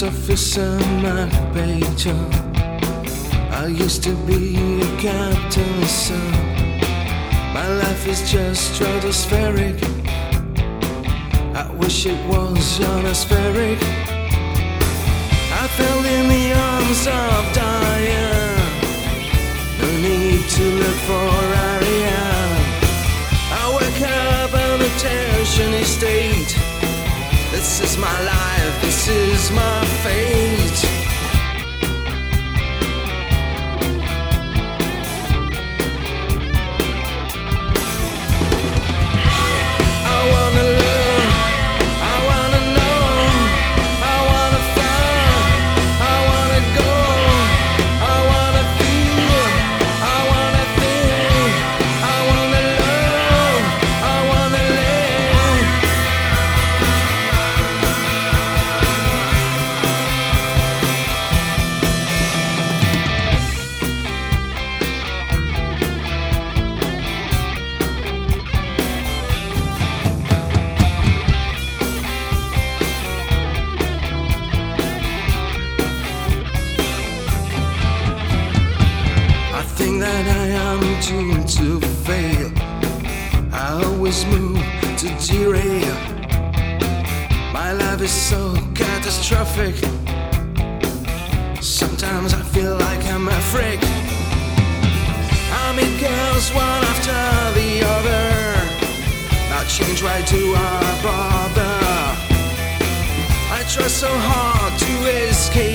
surface of my picture. I used to be a captain's son. My life is just stratospheric. I wish it was ionospheric. I fell in the arms of Diane. No need to look for Ariane. I wake up on a tertiary state. This is my life, this is my fate. That I am doomed to fail. I always move to derail. My life is so catastrophic. Sometimes I feel like I'm a freak. I meet girls one after the other. Now change why do I bother? I try so hard to escape.